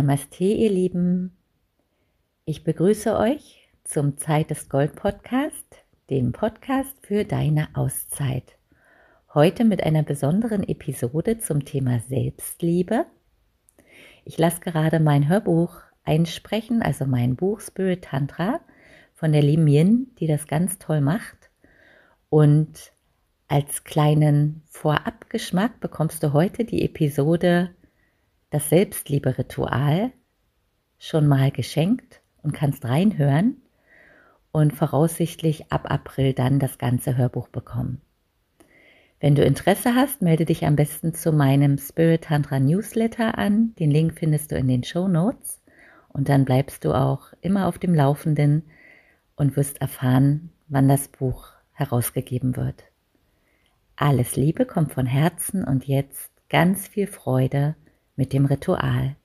Namaste, ihr Lieben. Ich begrüße euch zum Zeit des Gold Podcast, dem Podcast für deine Auszeit. Heute mit einer besonderen Episode zum Thema Selbstliebe. Ich lasse gerade mein Hörbuch einsprechen, also mein Buch Spirit Tantra von der Lim Yin, die das ganz toll macht. Und als kleinen Vorabgeschmack bekommst du heute die Episode Das Selbstliebe-Ritual schon mal geschenkt und kannst reinhören und voraussichtlich ab April dann das ganze Hörbuch bekommen. Wenn du Interesse hast, melde dich am besten zu meinem Spirit Tantra Newsletter an. Den Link findest du in den Show Notes und dann bleibst du auch immer auf dem Laufenden und wirst erfahren, wann das Buch herausgegeben wird. Alles Liebe kommt von Herzen und jetzt ganz viel Freude mit dem Ritual.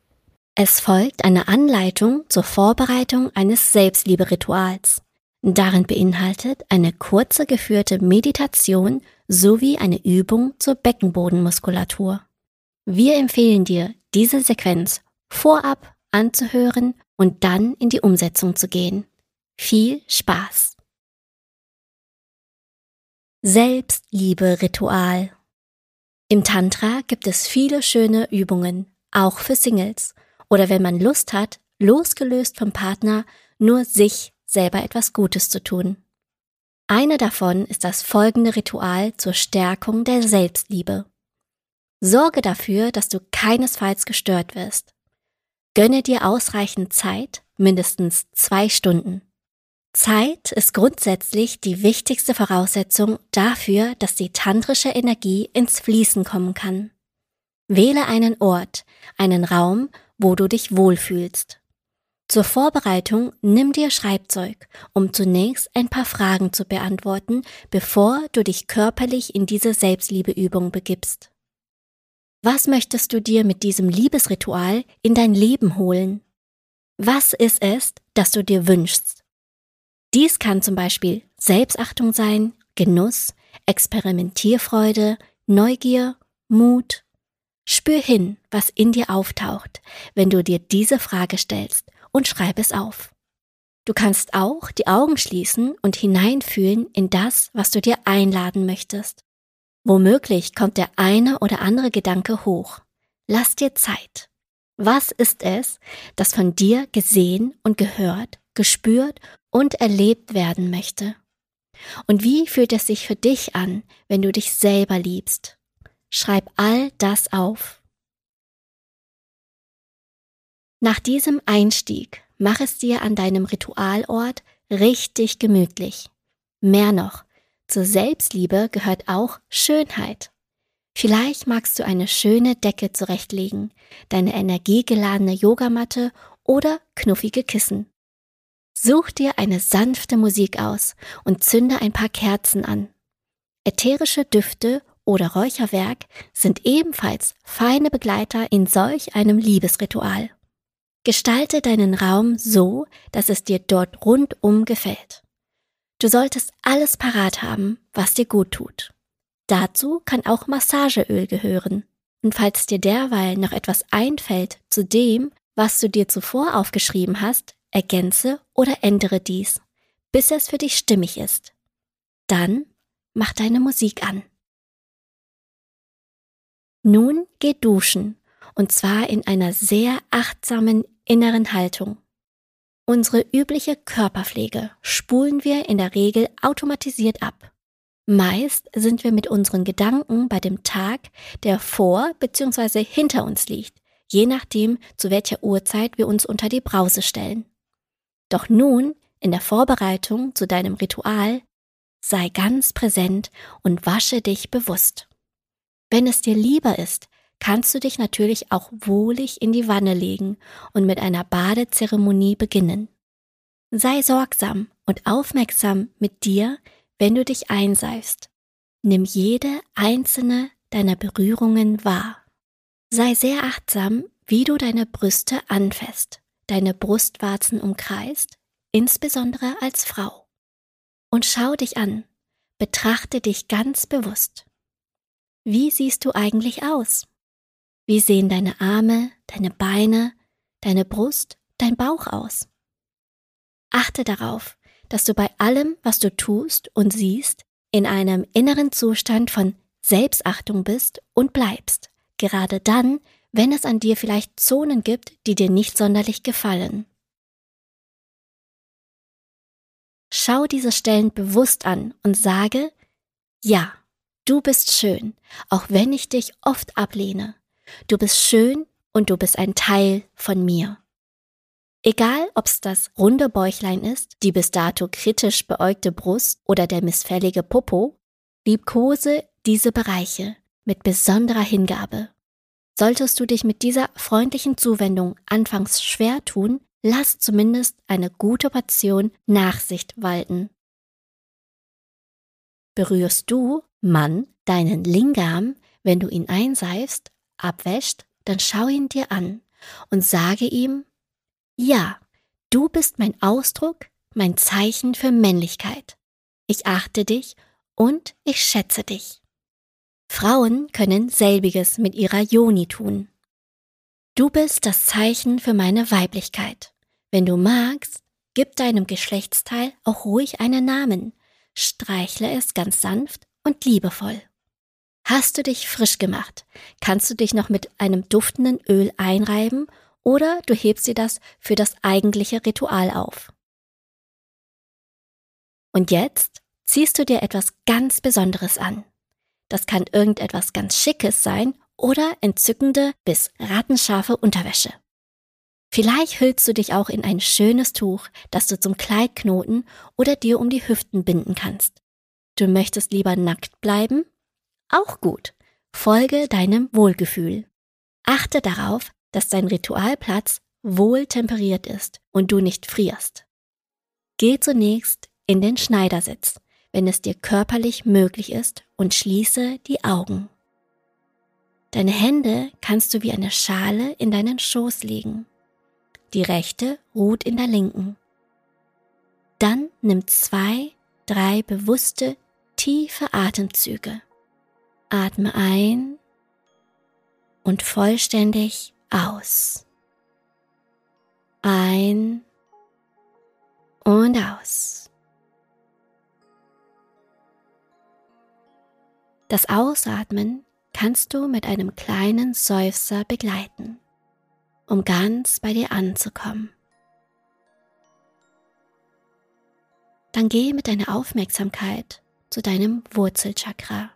Es folgt eine Anleitung zur Vorbereitung eines Selbstliebe-Rituals. Darin beinhaltet eine kurze geführte Meditation sowie eine Übung zur Beckenbodenmuskulatur. Wir empfehlen dir, diese Sequenz vorab anzuhören und dann in die Umsetzung zu gehen. Viel Spaß! Selbstliebe-Ritual. Im Tantra gibt es viele schöne Übungen, auch für Singles oder wenn man Lust hat, losgelöst vom Partner, nur sich selber etwas Gutes zu tun. Eine davon ist das folgende Ritual zur Stärkung der Selbstliebe. Sorge dafür, dass du keinesfalls gestört wirst. Gönne dir ausreichend Zeit, mindestens zwei Stunden. Zeit ist grundsätzlich die wichtigste Voraussetzung dafür, dass die tantrische Energie ins Fließen kommen kann. Wähle einen Ort, einen Raum, wo du dich wohlfühlst. Zur Vorbereitung nimm dir Schreibzeug, um zunächst ein paar Fragen zu beantworten, bevor du dich körperlich in diese Selbstliebeübung begibst. Was möchtest du dir mit diesem Liebesritual in dein Leben holen? Was ist es, das du dir wünschst? Dies kann zum Beispiel Selbstachtung sein, Genuss, Experimentierfreude, Neugier, Mut. Spür hin, was in dir auftaucht, wenn du dir diese Frage stellst und schreib es auf. Du kannst auch die Augen schließen und hineinfühlen in das, was du dir einladen möchtest. Womöglich kommt der eine oder andere Gedanke hoch. Lass dir Zeit. Was ist es, das von dir gesehen und gehört, gespürt und erlebt werden möchte. Und wie fühlt es sich für dich an, wenn du dich selber liebst? Schreib all das auf. Nach diesem Einstieg mach es dir an deinem Ritualort richtig gemütlich. Mehr noch, zur Selbstliebe gehört auch Schönheit. Vielleicht magst du eine schöne Decke zurechtlegen, deine energiegeladene Yogamatte oder knuffige Kissen. Such dir eine sanfte Musik aus und zünde ein paar Kerzen an. Ätherische Düfte oder Räucherwerk sind ebenfalls feine Begleiter in solch einem Liebesritual. Gestalte deinen Raum so, dass es dir dort rundum gefällt. Du solltest alles parat haben, was dir gut tut. Dazu kann auch Massageöl gehören. Und falls dir derweil noch etwas einfällt zu dem, was du dir zuvor aufgeschrieben hast, ergänze oder ändere dies, bis es für dich stimmig ist. Dann mach deine Musik an. Nun geh duschen, und zwar in einer sehr achtsamen inneren Haltung. Unsere übliche Körperpflege spulen wir in der Regel automatisiert ab. Meist sind wir mit unseren Gedanken bei dem Tag, der vor bzw. hinter uns liegt, je nachdem, zu welcher Uhrzeit wir uns unter die Brause stellen. Doch nun, in der Vorbereitung zu deinem Ritual, sei ganz präsent und wasche dich bewusst. Wenn es dir lieber ist, kannst du dich natürlich auch wohlig in die Wanne legen und mit einer Badezeremonie beginnen. Sei sorgsam und aufmerksam mit dir, wenn du dich einseifst. Nimm jede einzelne deiner Berührungen wahr. Sei sehr achtsam, wie du deine Brüste anfasst deine Brustwarzen umkreist, insbesondere als Frau. Und schau dich an, betrachte dich ganz bewusst. Wie siehst du eigentlich aus? Wie sehen deine Arme, deine Beine, deine Brust, dein Bauch aus. Achte darauf, dass du bei allem, was du tust und siehst, in einem inneren Zustand von Selbstachtung bist und bleibst, gerade dann, wenn es an dir vielleicht Zonen gibt, die dir nicht sonderlich gefallen. Schau diese Stellen bewusst an und sage, ja, du bist schön, auch wenn ich dich oft ablehne. Du bist schön und du bist ein Teil von mir. Egal, ob's das runde Bäuchlein ist, die bis dato kritisch beäugte Brust oder der missfällige Popo, liebkose diese Bereiche mit besonderer Hingabe. Solltest du dich mit dieser freundlichen Zuwendung anfangs schwer tun, lass zumindest eine gute Portion Nachsicht walten. Berührst du, Mann, deinen Lingam, wenn du ihn einseifst, abwäscht, dann schau ihn dir an und sage ihm, ja, du bist mein Ausdruck, mein Zeichen für Männlichkeit. Ich achte dich und ich schätze dich. Frauen können selbiges mit ihrer Joni tun. Du bist das Zeichen für meine Weiblichkeit. Wenn du magst, gib deinem Geschlechtsteil auch ruhig einen Namen, streichle es ganz sanft und liebevoll. Hast du dich frisch gemacht, kannst du dich noch mit einem duftenden Öl einreiben oder du hebst dir das für das eigentliche Ritual auf. Und jetzt ziehst du dir etwas ganz Besonderes an. Das kann irgendetwas ganz Schickes sein oder entzückende bis rattenscharfe Unterwäsche. Vielleicht hüllst du dich auch in ein schönes Tuch, das du zum Kleid knoten oder dir um die Hüften binden kannst. Du möchtest lieber nackt bleiben? Auch gut. Folge deinem Wohlgefühl. Achte darauf, dass dein Ritualplatz wohl temperiert ist und du nicht frierst. Geh zunächst in den Schneidersitz, wenn es dir körperlich möglich ist, und schließe die Augen. Deine Hände kannst du wie eine Schale in deinen Schoß legen. Die rechte ruht in der linken. Dann nimm zwei, drei bewusste, tiefe Atemzüge. Atme ein und vollständig aus. Ein und aus. Das Ausatmen kannst du mit einem kleinen Seufzer begleiten um ganz bei dir anzukommen. Dann geh mit deiner Aufmerksamkeit zu deinem Wurzelchakra,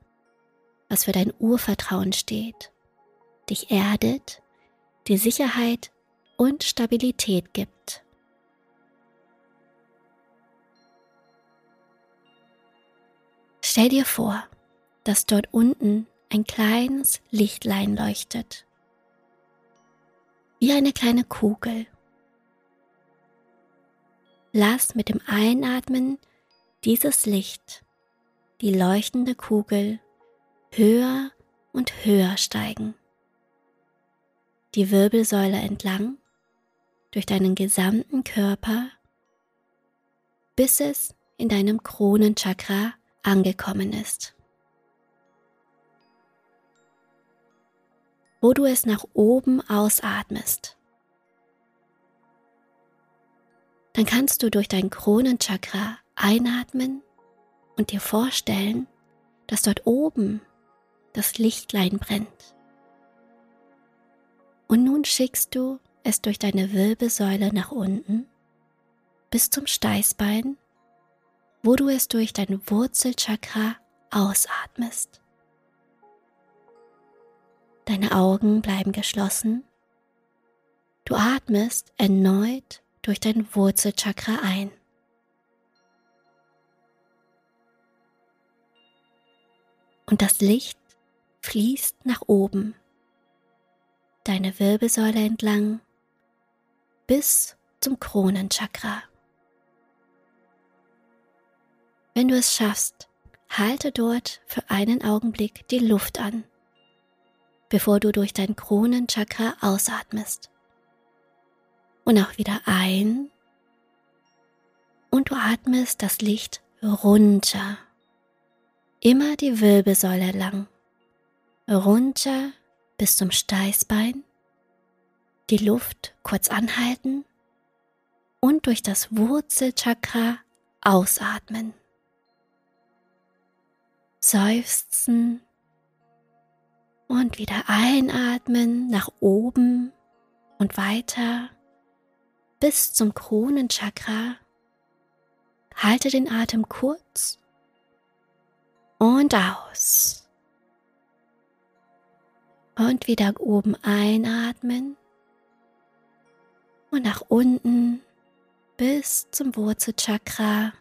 was für dein Urvertrauen steht, dich erdet, dir Sicherheit und Stabilität gibt. Stell dir vor, dass dort unten ein kleines Lichtlein leuchtet wie eine kleine Kugel. Lass mit dem Einatmen dieses Licht, die leuchtende Kugel, höher und höher steigen. Die Wirbelsäule entlang, durch deinen gesamten Körper, bis es in deinem Kronenchakra angekommen ist. Wo du es nach oben ausatmest. Dann kannst du durch dein Kronenchakra einatmen und dir vorstellen, dass dort oben das Lichtlein brennt. Und nun schickst du es durch deine Wirbelsäule nach unten bis zum Steißbein, wo du es durch dein Wurzelchakra ausatmest. Deine Augen bleiben geschlossen. Du atmest erneut durch dein Wurzelchakra ein. Und das Licht fließt nach oben, deine Wirbelsäule entlang bis zum Kronenchakra. Wenn du es schaffst, halte dort für einen Augenblick die Luft an bevor du durch dein Kronenchakra ausatmest. Und auch wieder ein. Und du atmest das Licht runter. Immer die Wirbelsäule lang. Runter bis zum Steißbein. die Luft kurz anhalten und durch das Wurzelchakra ausatmen. Seufzen und wieder einatmen nach oben und weiter bis zum Kronenchakra. Halte den Atem kurz und aus. Und wieder oben einatmen und nach unten bis zum Wurzelchakra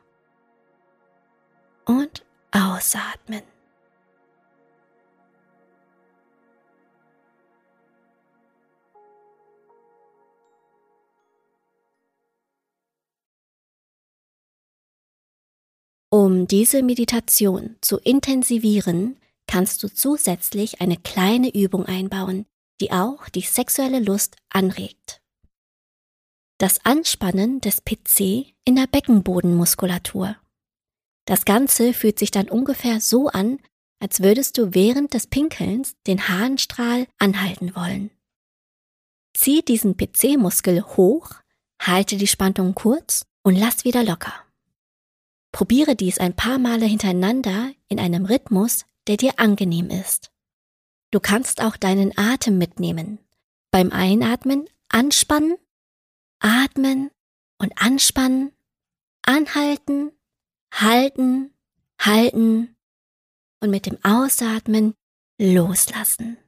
und ausatmen. Um diese Meditation zu intensivieren, kannst du zusätzlich eine kleine Übung einbauen, die auch die sexuelle Lust anregt. Das Anspannen des PC in der Beckenbodenmuskulatur. Das Ganze fühlt sich dann ungefähr so an, als würdest du während des Pinkelns den Harnstrahl anhalten wollen. Zieh diesen PC-Muskel hoch, halte die Spannung kurz und lass wieder locker. Probiere dies ein paar Male hintereinander in einem Rhythmus, der dir angenehm ist. Du kannst auch deinen Atem mitnehmen. Beim Einatmen anspannen, atmen und anspannen, anhalten, halten, halten und mit dem Ausatmen loslassen.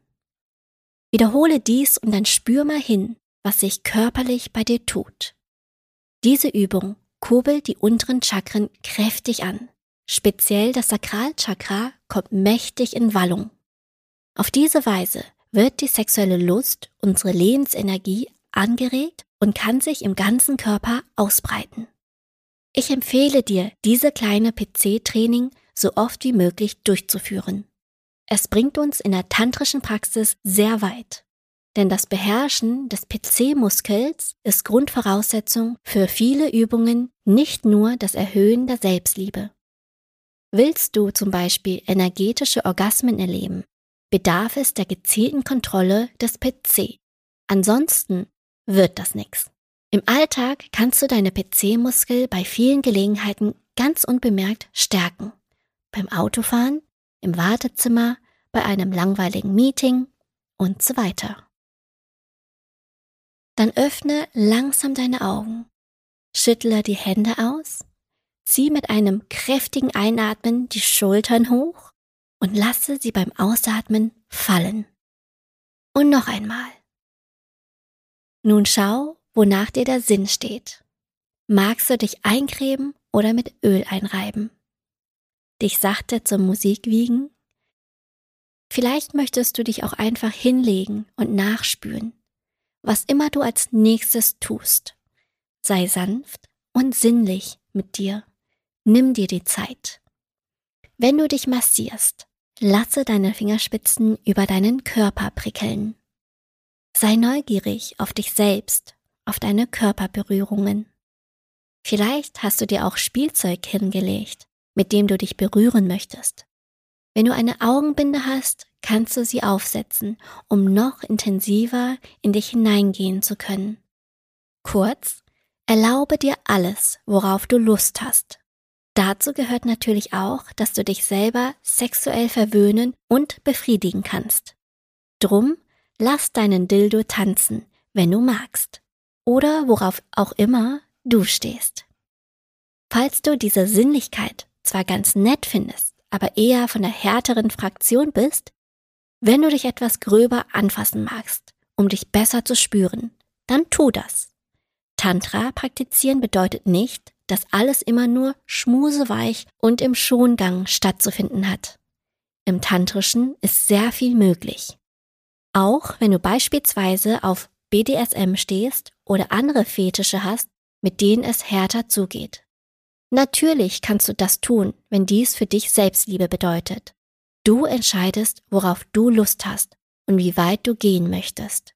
Wiederhole dies und dann spür mal hin, was sich körperlich bei dir tut. Diese Übung kurbelt die unteren Chakren kräftig an. Speziell das Sakralchakra kommt mächtig in Wallung. Auf diese Weise wird die sexuelle Lust, unsere Lebensenergie, angeregt und kann sich im ganzen Körper ausbreiten. Ich empfehle dir, diese kleine PC-Training so oft wie möglich durchzuführen. Es bringt uns in der tantrischen Praxis sehr weit. Denn das Beherrschen des PC-Muskels ist Grundvoraussetzung für viele Übungen, nicht nur das Erhöhen der Selbstliebe. Willst du zum Beispiel energetische Orgasmen erleben, bedarf es der gezielten Kontrolle des PC. Ansonsten wird das nichts. Im Alltag kannst du deine PC-Muskel bei vielen Gelegenheiten ganz unbemerkt stärken. Beim Autofahren, im Wartezimmer, bei einem langweiligen Meeting und so weiter. Dann öffne langsam deine Augen, schüttle die Hände aus, zieh mit einem kräftigen Einatmen die Schultern hoch und lasse sie beim Ausatmen fallen. Und noch einmal. Nun schau, wonach dir der Sinn steht. Magst du dich eincremen oder mit Öl einreiben? Dich sachte zur Musik wiegen? Vielleicht möchtest du dich auch einfach hinlegen und nachspüren, was immer du als nächstes tust. Sei sanft und sinnlich mit dir. Nimm dir die Zeit. Wenn du dich massierst, lasse deine Fingerspitzen über deinen Körper prickeln. Sei neugierig auf dich selbst, auf deine Körperberührungen. Vielleicht hast du dir auch Spielzeug hingelegt, mit dem du dich berühren möchtest. Wenn du eine Augenbinde hast, kannst du sie aufsetzen, um noch intensiver in dich hineingehen zu können. Kurz, erlaube dir alles, worauf du Lust hast. Dazu gehört natürlich auch, dass du dich selber sexuell verwöhnen und befriedigen kannst. Drum lass deinen Dildo tanzen, wenn du magst. Oder worauf auch immer du stehst. Falls du diese Sinnlichkeit zwar ganz nett findest, aber eher von der härteren Fraktion bist, wenn du dich etwas gröber anfassen magst, um dich besser zu spüren, dann tu das. Tantra praktizieren bedeutet nicht, dass alles immer nur schmuseweich und im Schongang stattzufinden hat. Im Tantrischen ist sehr viel möglich. Auch wenn du beispielsweise auf BDSM stehst oder andere Fetische hast, mit denen es härter zugeht. Natürlich kannst du das tun, wenn dies für dich Selbstliebe bedeutet. Du entscheidest, worauf du Lust hast und wie weit du gehen möchtest.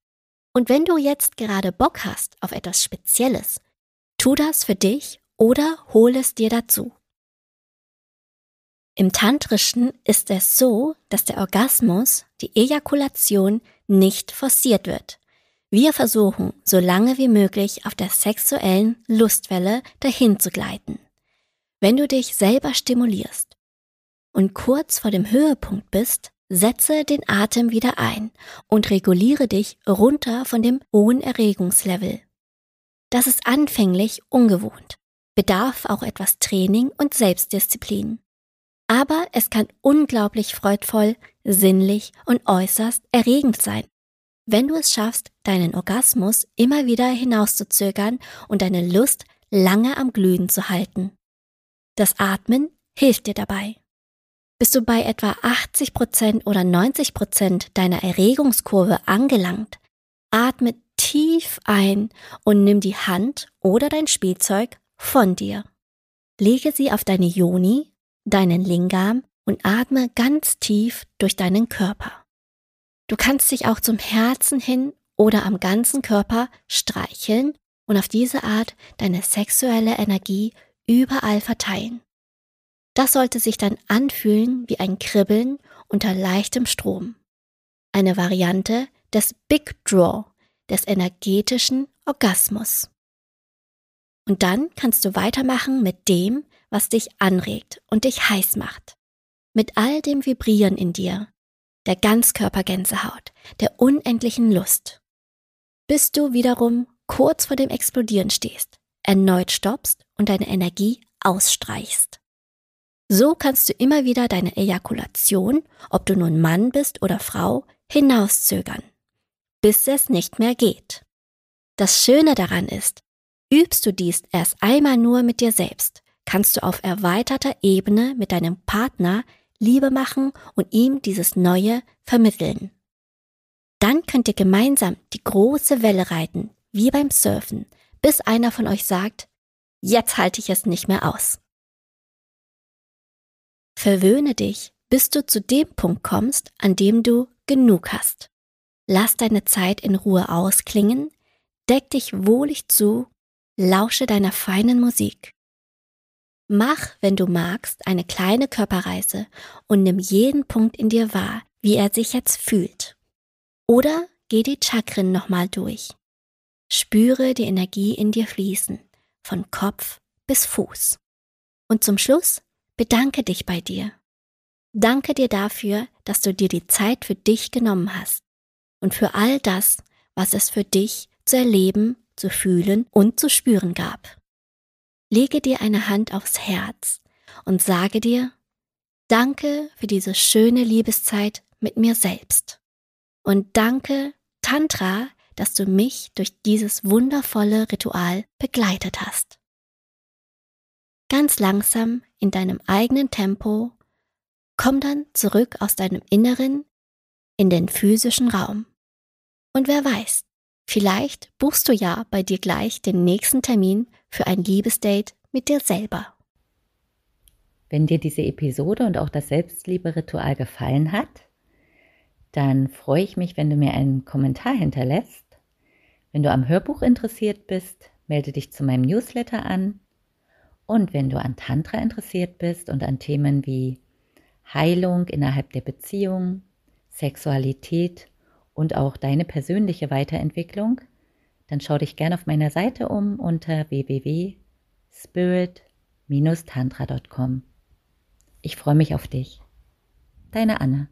Und wenn du jetzt gerade Bock hast auf etwas Spezielles, tu das für dich oder hol es dir dazu. Im Tantrischen ist es so, dass der Orgasmus, die Ejakulation, nicht forciert wird. Wir versuchen, so lange wie möglich auf der sexuellen Lustwelle dahin zu gleiten. Wenn du dich selber stimulierst und kurz vor dem Höhepunkt bist, setze den Atem wieder ein und reguliere dich runter von dem hohen Erregungslevel. Das ist anfänglich ungewohnt, bedarf auch etwas Training und Selbstdisziplin. Aber es kann unglaublich freudvoll, sinnlich und äußerst erregend sein, wenn du es schaffst, deinen Orgasmus immer wieder hinauszuzögern und deine Lust lange am Glühen zu halten. Das Atmen hilft dir dabei. Bist du bei etwa 80% oder 90% deiner Erregungskurve angelangt, atme tief ein und nimm die Hand oder dein Spielzeug von dir. Lege sie auf deine Yoni, deinen Lingam und atme ganz tief durch deinen Körper. Du kannst dich auch zum Herzen hin oder am ganzen Körper streicheln und auf diese Art deine sexuelle Energie überall verteilen. Das sollte sich dann anfühlen wie ein Kribbeln unter leichtem Strom. Eine Variante des Big Draw, des energetischen Orgasmus. Und dann kannst du weitermachen mit dem, was dich anregt und dich heiß macht. Mit all dem Vibrieren in dir, der Ganzkörpergänsehaut, der unendlichen Lust. Bis du wiederum kurz vor dem Explodieren stehst, erneut stoppst und deine Energie ausstreichst. So kannst du immer wieder deine Ejakulation, ob du nun Mann bist oder Frau, hinauszögern, bis es nicht mehr geht. Das Schöne daran ist, übst du dies erst einmal nur mit dir selbst, kannst du auf erweiterter Ebene mit deinem Partner Liebe machen und ihm dieses Neue vermitteln. Dann könnt ihr gemeinsam die große Welle reiten, wie beim Surfen, bis einer von euch sagt, jetzt halte ich es nicht mehr aus. Verwöhne dich, bis du zu dem Punkt kommst, an dem du genug hast. Lass deine Zeit in Ruhe ausklingen, deck dich wohlig zu, lausche deiner feinen Musik. Mach, wenn du magst, eine kleine Körperreise und nimm jeden Punkt in dir wahr, wie er sich jetzt fühlt. Oder geh die Chakren nochmal durch. Spüre die Energie in dir fließen, von Kopf bis Fuß. Und zum Schluss bedanke dich bei dir. Danke dir dafür, dass du dir die Zeit für dich genommen hast und für all das, was es für dich zu erleben, zu fühlen und zu spüren gab. Lege dir eine Hand aufs Herz und sage dir, danke für diese schöne Liebeszeit mit mir selbst. Und danke, Tantra, dass du mich durch dieses wundervolle Ritual begleitet hast ganz langsam in deinem eigenen Tempo, komm dann zurück aus deinem Inneren in den physischen Raum. Und wer weiß, vielleicht buchst du ja bei dir gleich den nächsten Termin für ein Liebesdate mit dir selber. Wenn dir diese Episode und auch das Selbstliebe-Ritual gefallen hat, dann freue ich mich, wenn du mir einen Kommentar hinterlässt. Wenn du am Hörbuch interessiert bist, melde dich zu meinem Newsletter an und wenn du an Tantra interessiert bist und an Themen wie Heilung innerhalb der Beziehung, Sexualität und auch deine persönliche Weiterentwicklung, dann schau dich gerne auf meiner Seite um unter www.spirit-tantra.com. Ich freue mich auf dich. Deine Anne.